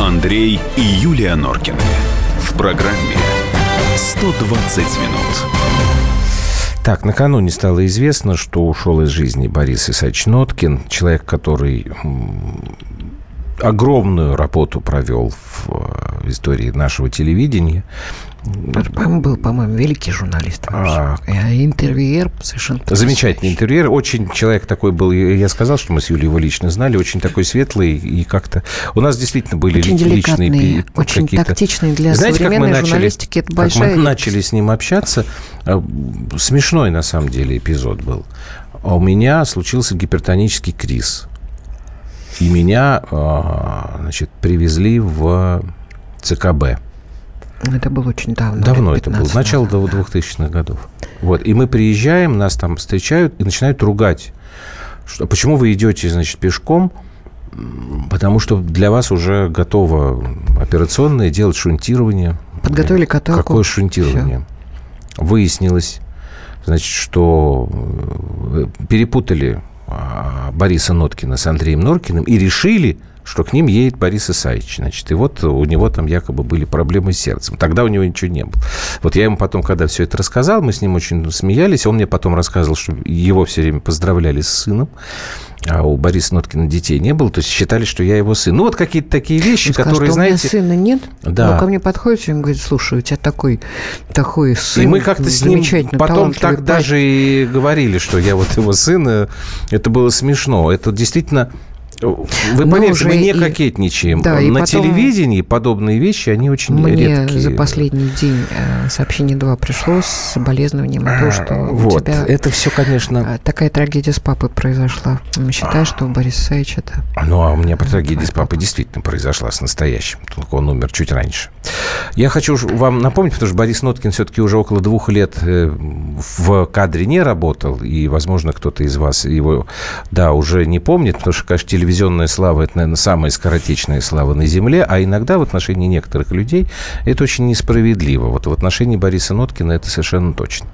Андрей и Юлия Норкины. В программе 120 минут. Так, накануне стало известно, что ушел из жизни Борис Исаевич Ноткин, человек, который огромную работу провел в, в истории нашего телевидения. Он был, по-моему, великий журналист. А, интервьюер совершенно Замечательный интервьюер. Очень человек такой был, я сказал, что мы с Юлей его лично знали, очень такой светлый и как-то... У нас действительно были очень личные очень тактичный для Знаете, современной как мы журналистики. Начали, это большая... Как мы начали с ним общаться, э, смешной на самом деле эпизод был. А у меня случился гипертонический криз. И меня, э, значит, привезли в ЦКБ. Это было очень давно. Давно это было, начало назад. 2000-х годов. Вот, и мы приезжаем, нас там встречают и начинают ругать. Что, почему вы идете, значит, пешком? Потому что для вас уже готово операционное, делать шунтирование. Подготовили каталку. Какое шунтирование? Все. Выяснилось, значит, что э, перепутали а, Бориса Ноткина с Андреем Норкиным и решили, что к ним едет Борис Исаевич. Значит, и вот у него там якобы были проблемы с сердцем. Тогда у него ничего не было. Вот я ему потом, когда все это рассказал, мы с ним очень смеялись. Он мне потом рассказывал, что его все время поздравляли с сыном а у Бориса Ноткина детей не было, то есть считали, что я его сын. Ну, вот какие-то такие вещи, Он сказал, которые, что знаете... у меня сына нет, да. но ко мне подходит и говорит, слушай, у тебя такой, такой сын, И мы как-то с ним потом так даже и говорили, что я вот его сын, это было смешно. Это действительно вы поверьте, мы не и... кокетничаем. Да, На потом... телевидении подобные вещи, они очень Мне редкие. за последний день э, сообщение 2 пришло с соболезнованием о том, что вот. у тебя... Это все, конечно... Э, такая трагедия с папой произошла. Считаешь, что Борис Исаевич это... Ну, а у меня трагедия с папой действительно произошла с настоящим. Только он умер чуть раньше. Я хочу вам напомнить, потому что Борис Ноткин все-таки уже около двух лет э, в кадре не работал, и, возможно, кто-то из вас его, да, уже не помнит, потому что, конечно, телевизионная слава – это, наверное, самая скоротечная слава на Земле, а иногда в отношении некоторых людей это очень несправедливо. Вот в отношении Бориса Ноткина это совершенно точно.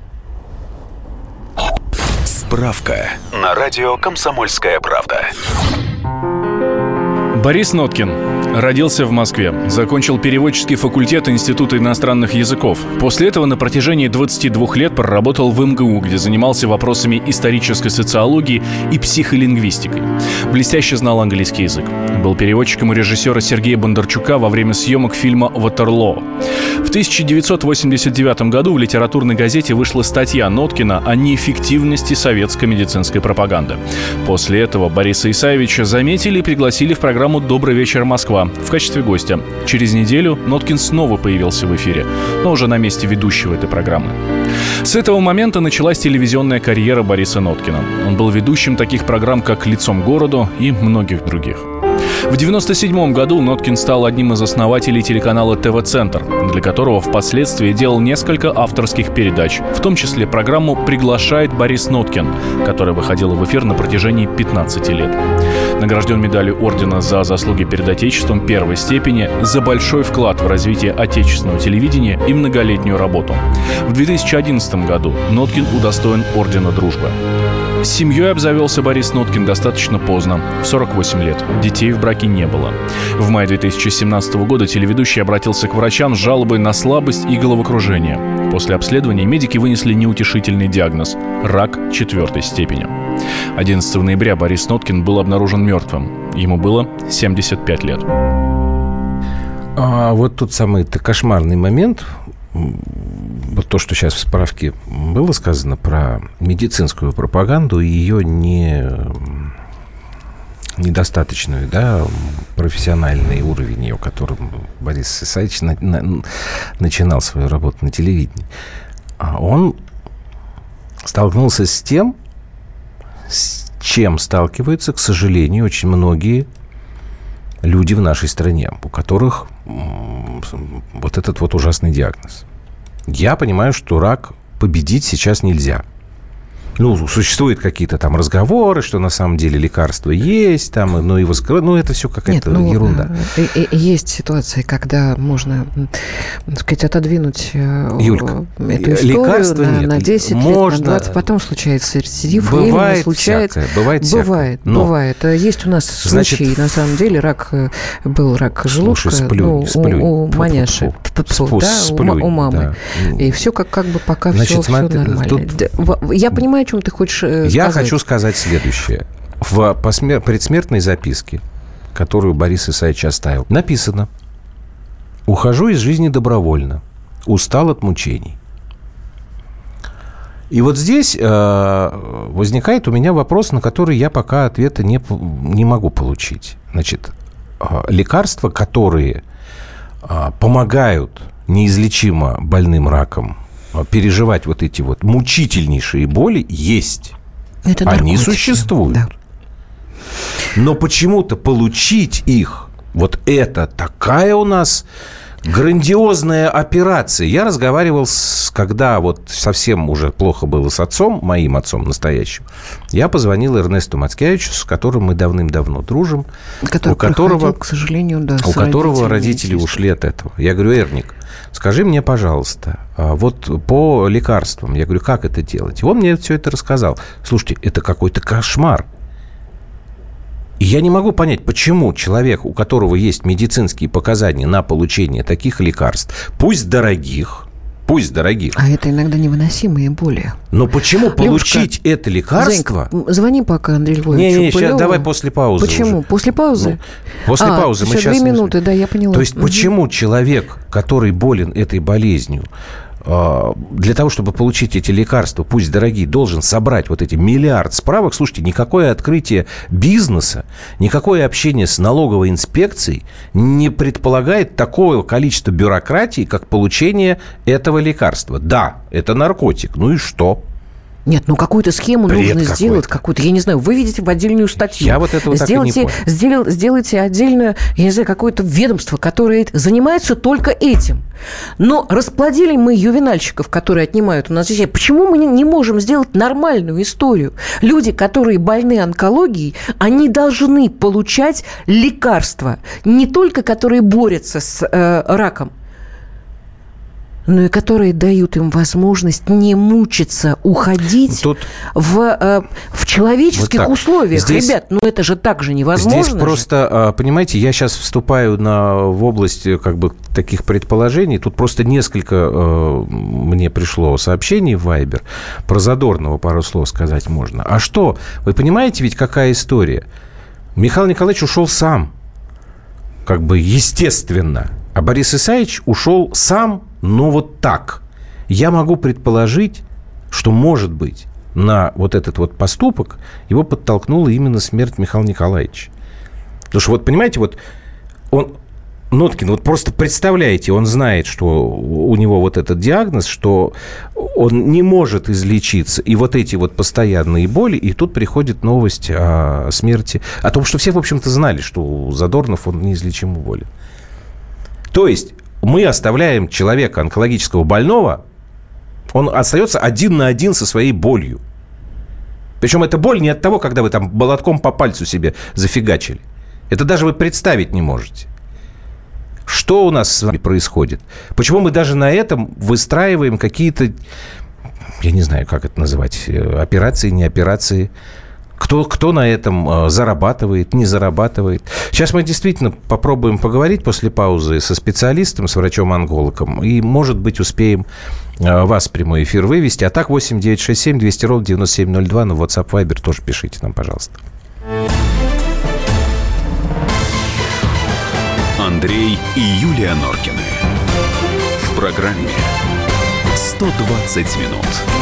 Справка на радио «Комсомольская правда». Борис Ноткин Родился в Москве. Закончил переводческий факультет Института иностранных языков. После этого на протяжении 22 лет проработал в МГУ, где занимался вопросами исторической социологии и психолингвистикой. Блестяще знал английский язык. Был переводчиком у режиссера Сергея Бондарчука во время съемок фильма «Ватерлоо». В 1989 году в литературной газете вышла статья Ноткина о неэффективности советской медицинской пропаганды. После этого Бориса Исаевича заметили и пригласили в программу «Добрый вечер, Москва», в качестве гостя. Через неделю Ноткин снова появился в эфире, но уже на месте ведущего этой программы. С этого момента началась телевизионная карьера Бориса Ноткина. Он был ведущим таких программ, как «Лицом городу» и многих других. В 1997 году Ноткин стал одним из основателей телеканала ТВ-центр, для которого впоследствии делал несколько авторских передач, в том числе программу «Приглашает Борис Ноткин», которая выходила в эфир на протяжении 15 лет. Награжден медалью ордена за заслуги перед Отечеством первой степени за большой вклад в развитие отечественного телевидения и многолетнюю работу. В 2011 году Ноткин удостоен ордена дружбы. Семьей обзавелся Борис Ноткин достаточно поздно, в 48 лет. Детей в браке не было. В мае 2017 года телеведущий обратился к врачам с жалобой на слабость и головокружение. После обследования медики вынесли неутешительный диагноз – рак четвертой степени. 11 ноября Борис Ноткин был обнаружен мертвым. Ему было 75 лет. А вот тут самый -то кошмарный момент то, что сейчас в справке было сказано про медицинскую пропаганду и ее не недостаточную, да, профессиональный уровень ее, которым Борис Исаевич на, на, начинал свою работу на телевидении, а он столкнулся с тем, с чем сталкиваются, к сожалению, очень многие люди в нашей стране, у которых вот этот вот ужасный диагноз. Я понимаю, что рак победить сейчас нельзя. Ну, существуют какие-то там разговоры, что на самом деле лекарства есть, там, ну, его скрывают. Ну, это все какая-то Нет, ну, ерунда. э, э, э, Есть ситуации, когда можно, так сказать, отодвинуть Юлька, эту историю лекарства на, нет. на 10 Можно- лет, на 20, потом случается рецидив, Бывает случается. всякое, бывает всякое. Бывает, Но- бывает. Э, Есть у нас Значит, случаи, на самом деле, рак, был рак желудка Слушай, сплюнь, ну, у- сплюнь. у, Тьфу-тьфу-тьфу. маняши, Спу- да, у, сплюнь, у мамы. да. И все как, как бы пока Значит, все, смотри, нормально. тут- Я понимаю, чем ты хочешь э, Я сказать. хочу сказать следующее. В предсмертной записке, которую Борис Исаевич оставил, написано «Ухожу из жизни добровольно, устал от мучений». И вот здесь э, возникает у меня вопрос, на который я пока ответа не, не могу получить. Значит, э, лекарства, которые э, помогают неизлечимо больным раком переживать вот эти вот мучительнейшие боли, есть. Это Они существуют. Да. Но почему-то получить их, вот это такая у нас грандиозная операция. Я разговаривал, с, когда вот совсем уже плохо было с отцом, моим отцом настоящим. Я позвонил Эрнесту Мацкевичу, с которым мы давным-давно дружим, Который у которого, к сожалению, да, у которого родители ушли от этого. Я говорю, Эрник, скажи мне, пожалуйста, а вот по лекарствам, я говорю, как это делать? И он мне все это рассказал. Слушайте, это какой-то кошмар. И я не могу понять, почему человек, у которого есть медицинские показания на получение таких лекарств, пусть дорогих, пусть дорогих, А это иногда невыносимые боли. но почему получить это лекарство... Занька, м, звони пока Андрею Львовичу Не-не, сейчас Пылеву. давай после паузы Почему? уже. После паузы? Ну, после А, паузы мы сейчас... две минуты, да, я поняла. То есть Мгм. почему человек, который болен этой болезнью, для того, чтобы получить эти лекарства, пусть дорогие, должен собрать вот эти миллиард справок. Слушайте, никакое открытие бизнеса, никакое общение с налоговой инспекцией не предполагает такого количества бюрократии, как получение этого лекарства. Да, это наркотик. Ну и что? Нет, ну какую-то схему Бред нужно какой-то. сделать, какую-то, я не знаю, выведите в отдельную статью. Я вот этого так и не сделайте, сделал- сделайте отдельное, я не знаю, какое-то ведомство, которое занимается только этим. Но расплодили мы ювенальщиков, которые отнимают у нас детей. Почему мы не- не можем сделать нормальную историю? Люди, которые больны онкологией, они должны получать лекарства, не только которые борются с э, раком, но и которые дают им возможность не мучиться, уходить Тут- в, э, в человеческих Вот так. условиях. Здесь- Ребят, ну это же так же невозможно. Здесь же. просто, а, понимаете, я сейчас вступаю на, в область э, как бы таких предположений. Тут просто несколько э, мне пришло сообщений в Вайбер. Про Задорного пару слов сказать можно. А что? Вы понимаете ведь, какая история? Михаил Николаевич ушел сам. Как бы естественно. А Борис Исаевич ушел сам, но вот так. Я могу предположить, что, может быть, на вот этот вот поступок его подтолкнула именно смерть Михаила Николаевича. Потому что вот, понимаете, вот он, Ноткин, вот просто представляете, он знает, что у него вот этот диагноз, что он не может излечиться, и вот эти вот постоянные боли, и тут приходит новость о смерти, о том, что все, в общем-то, знали, что у Задорнов он неизлечимо болен. То есть мы оставляем человека онкологического больного, он остается один на один со своей болью. Причем эта боль не от того, когда вы там молотком по пальцу себе зафигачили. Это даже вы представить не можете. Что у нас с вами происходит? Почему мы даже на этом выстраиваем какие-то, я не знаю, как это называть, э, операции, не операции? Кто, кто на этом э, зарабатывает, не зарабатывает? Сейчас мы действительно попробуем поговорить после паузы со специалистом, с врачом-онкологом, и, может быть, успеем э, вас в прямой эфир вывести. А так 8 967 200 ровно 9702 на WhatsApp Viber тоже пишите нам, пожалуйста. Андрей и Юлия Норкины. В программе 120 минут.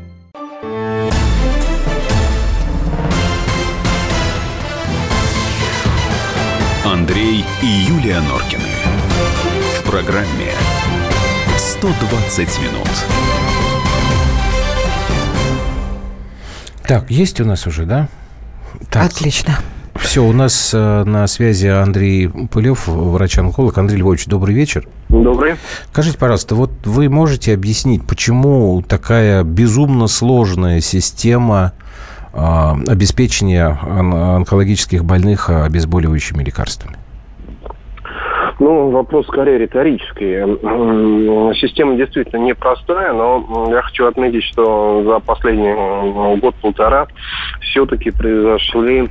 И Юлия Норкины. В программе 120 минут. Так, есть у нас уже, да? Так, Отлично. Все, у нас э, на связи Андрей Пылев, врач-онколог. Андрей Львович, добрый вечер. Добрый. Скажите, пожалуйста, вот вы можете объяснить, почему такая безумно сложная система э, обеспечения он- онкологических больных обезболивающими лекарствами? Ну, вопрос скорее риторический. Система действительно непростая, но я хочу отметить, что за последний год-полтора все-таки произошли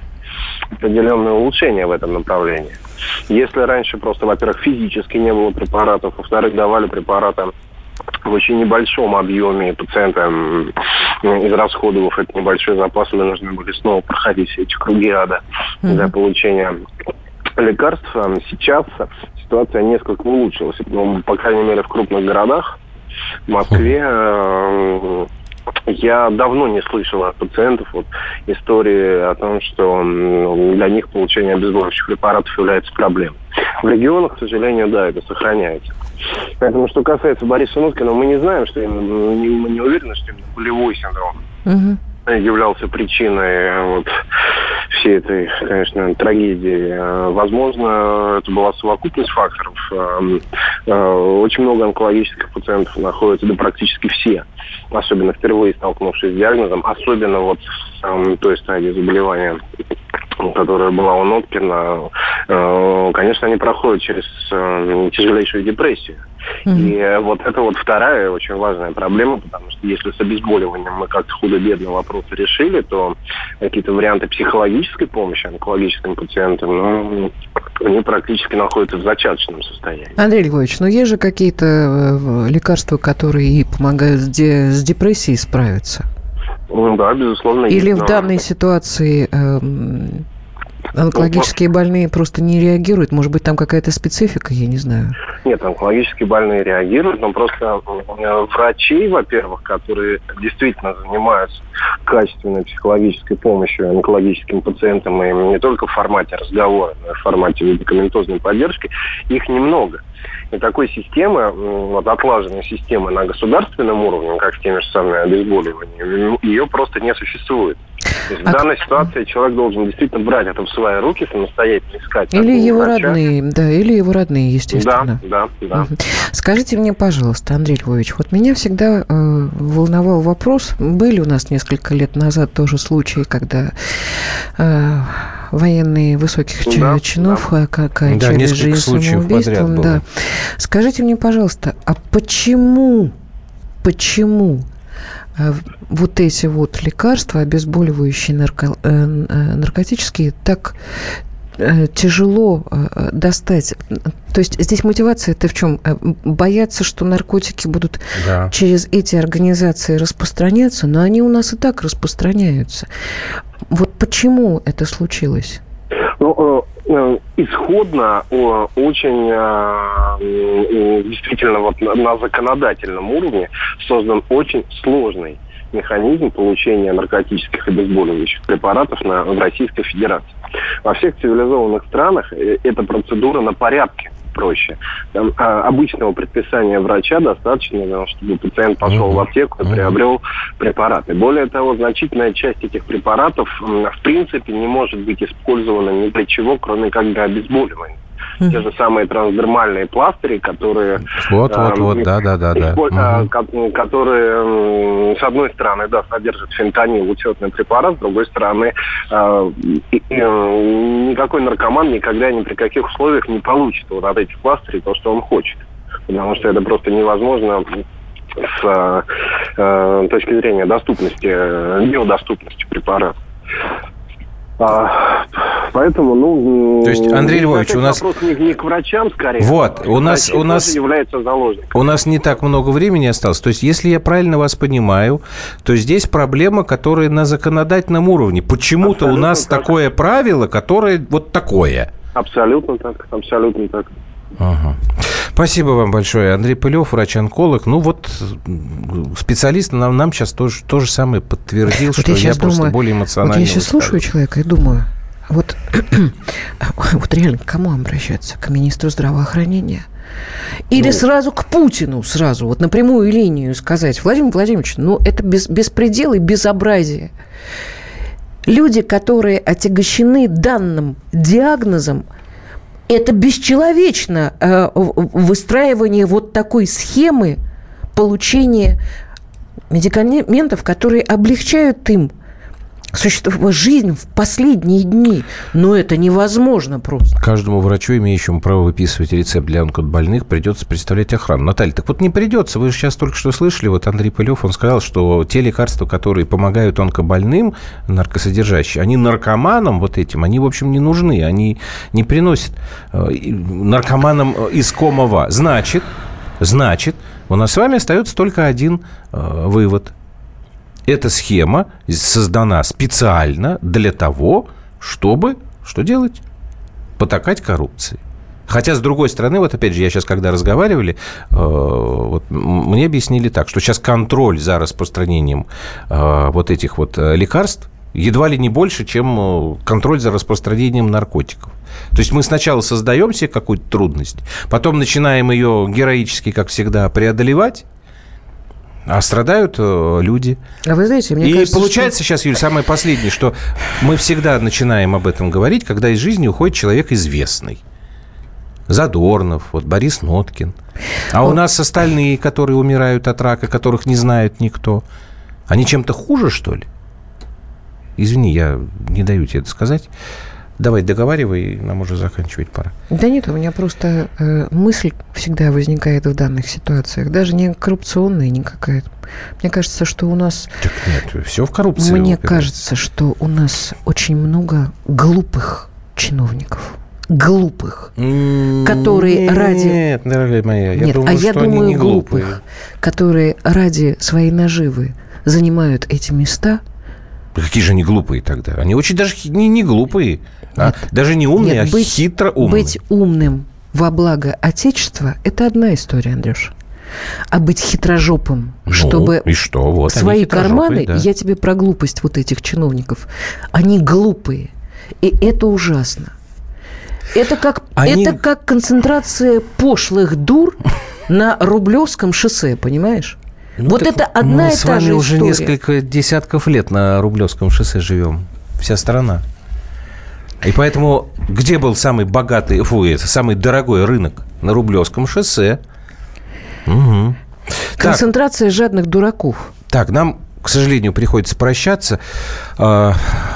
определенные улучшения в этом направлении. Если раньше просто, во-первых, физически не было препаратов, во-вторых, давали препараты в очень небольшом объеме, и пациенты, м, израсходовав этот небольшой запас, вынуждены были снова проходить все эти круги ада для получения лекарств. А Сейчас ситуация несколько улучшилась. Ну, по крайней мере, в крупных городах. В Москве э, я давно не слышал от пациентов вот, истории о том, что для них получение обезболивающих препаратов является проблемой. В регионах, к сожалению, да, это сохраняется. Поэтому, что касается Бориса Ноткина, мы не знаем, что именно, не- мы не уверены, что именно болевой синдром Мгм. являлся причиной э, вот, всей этой, конечно, трагедии. Э, Возможно, это была совокупность факторов. Э, э, Очень много онкологических пациентов находятся, да практически все, особенно впервые столкнувшись с диагнозом, особенно вот в той стадии заболевания, которая была у Ноткина, э, конечно, они проходят через э, тяжелейшую депрессию. И э, вот это вот вторая очень важная проблема, потому что если с обезболиванием мы как-то худо-бедно вопросы решили, то какие-то варианты психологической помощи онкологическим пациентам, ну, они практически находятся в зачаточном состоянии. Андрей Львович, ну есть же какие-то э, лекарства, которые и помогают с, де- с депрессией справиться? Ну да, безусловно. Или есть, в но- данной ситуации эм, онкологические больные просто не реагируют? Может быть, там какая-то специфика, я не знаю. Нет, онкологически больные реагируют, но просто врачей, во-первых, которые действительно занимаются качественной психологической помощью онкологическим пациентам, и не только в формате разговора, но и в формате медикаментозной поддержки, их немного. И такой системы, вот отлаженной системы на государственном уровне, как с теми же самыми обезболиваниями, ее просто не существует. То есть в А данной ситуации человек должен действительно брать это в свои руки, самостоятельно искать. Или его врача. родные, да, или его родные, Да, естественно. да, да. Мгм. Скажите мне, пожалуйста, Андрей Львович, вот меня всегда э, волновал вопрос, были у нас несколько лет назад тоже случаи, когда э, военные высоких Да, чинов э, ка- кончали несколько жизнь случаев подряд самоубийством. было. Да. Скажите мне, пожалуйста, а почему, почему вот эти вот лекарства, обезболивающие нарко- э, э, наркотические, так э, тяжело э, достать. То есть здесь мотивация это в чем? Э, Бояться, что наркотики будут Да. через эти организации распространяться, но они у нас и так распространяются. Вот почему это случилось? Ну, э, э, исходно э, очень э, э, действительно вот на, законодательном уровне создан очень сложный механизм получения наркотических обезболивающих препаратов на, в Российской Федерации. Во всех цивилизованных странах э, эта процедура на порядке проще. Там, а, обычного предписания врача достаточно, чтобы пациент пошел Мгм. в аптеку и Мгм. приобрел препараты. Более того, значительная часть этих препаратов в принципе не может быть использована ни для чего, кроме как для обезболивания. Те же самые трансдермальные пластыри, которые Вот, вот, Эм, вот, да, да, да, да. ко- которые, с одной стороны, да, содержат фентанил, учетный препарат, с другой стороны, и, э, никакой наркоман никогда ни при каких условиях не получит вот от этих пластырей то, что он хочет. Потому что это просто невозможно с э, точки зрения доступности, э, биодоступности препарата. А, поэтому, ну... То есть, Андрей Львович, у нас- Вопрос не, не к врачам, скорее. Вот, а у нас- врачи у нас- является заложником. У нас не так много времени осталось. То есть, если я правильно вас понимаю, то здесь проблема, которая на законодательном уровне. Почему-то у нас так. такое правило, которое вот такое. Абсолютно так, абсолютно так. Ага. Спасибо вам большое, Андрей Пылев, врач-онколог. Ну вот специалист нам, нам сейчас тоже то же самое подтвердил, Вот что я просто более Вот эмоционально. я сейчас слушаю человека и думаю, Вот, вот реально к кому обращаться? К министру здравоохранения? Или ну, сразу к Путину, сразу, вот напрямую линию сказать, Владимир Владимирович, ну это без, беспредел и безобразие. Люди, которые отягощены данным диагнозом, это бесчеловечно э, выстраивание вот такой схемы получения медикаментов, которые облегчают им существовать жизнь в последние дни. Но это невозможно просто. Каждому врачу, имеющему право выписывать рецепт для онкобольных, придется представлять охрану. Наталья, так вот не придется. Вы же сейчас только что слышали, вот Андрей Пылев, он сказал, что те лекарства, которые помогают онкобольным, наркосодержащие, они наркоманам вот этим, они, в общем, не нужны. Они не приносят э, наркоманам э, искомого. Значит, значит, у нас с вами остается только один э, вывод – эта схема создана специально для того, чтобы что делать? Потакать коррупции. Хотя, с другой стороны, вот опять же, я сейчас, когда разговаривали, э, вот, мне объяснили так, что сейчас контроль за распространением э, вот этих вот э, лекарств едва ли не больше, чем контроль за распространением наркотиков. То есть мы сначала создаем себе какую-то трудность, потом начинаем ее героически, как всегда, преодолевать, а страдают э, люди. А вы знаете, мне И кажется, получается что... сейчас, Юль, самое последнее, что мы всегда начинаем об этом говорить, когда из жизни уходит человек известный. Задорнов, вот Борис Ноткин. А у нас остальные, которые умирают от рака, которых не знает никто, они чем-то хуже, что ли? Извини, я не даю тебе это сказать. Давай, договаривай, нам уже заканчивать пора. Да нет, у меня просто э, мысль всегда возникает в данных ситуациях, даже не коррупционная никакая. Мне кажется, что у нас... Так нет, все в коррупции. Мне упирается. кажется, что у нас очень много глупых чиновников глупых, которые нет, ради... Нет, дорогая моя, я нет, думаю, а я что думаю, они не глупых, глупые. которые ради своей наживы занимают эти места. Какие же они глупые тогда? Они очень даже не, не глупые. А? Даже не умный, Нет, а быть, хитро умный. Быть умным во благо Отечества – это одна история, Андрюш. А быть хитрожопым, ну, чтобы и что? Вот свои карманы, да. я тебе про глупость вот этих чиновников, они глупые, и это ужасно. Это как, они... это как концентрация пошлых дур на Рублевском шоссе, понимаешь? Ну, вот это одна и та же история. Мы с вами уже несколько десятков лет на Рублевском шоссе живем. Вся страна. И поэтому где был самый богатый, фу, это самый дорогой рынок? На Рублевском шоссе. Угу. Концентрация так, жадных дураков. Так, нам к сожалению, приходится прощаться. А,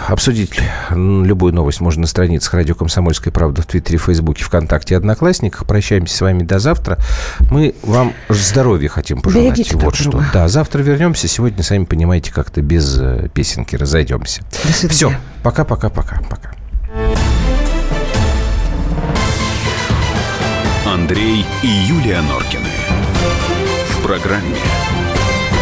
обсудить любую новость можно на страницах «Радио Комсомольская правда» в Твиттере, Фейсбуке, ВКонтакте и Одноклассниках. Прощаемся с вами до завтра. Мы вам здоровья хотим пожелать. Берегите вот что. Друга. Да, завтра вернемся. Сегодня, сами понимаете, как-то без э, песенки разойдемся. Все. Пока-пока-пока. Пока. Андрей и Юлия Норкины. В программе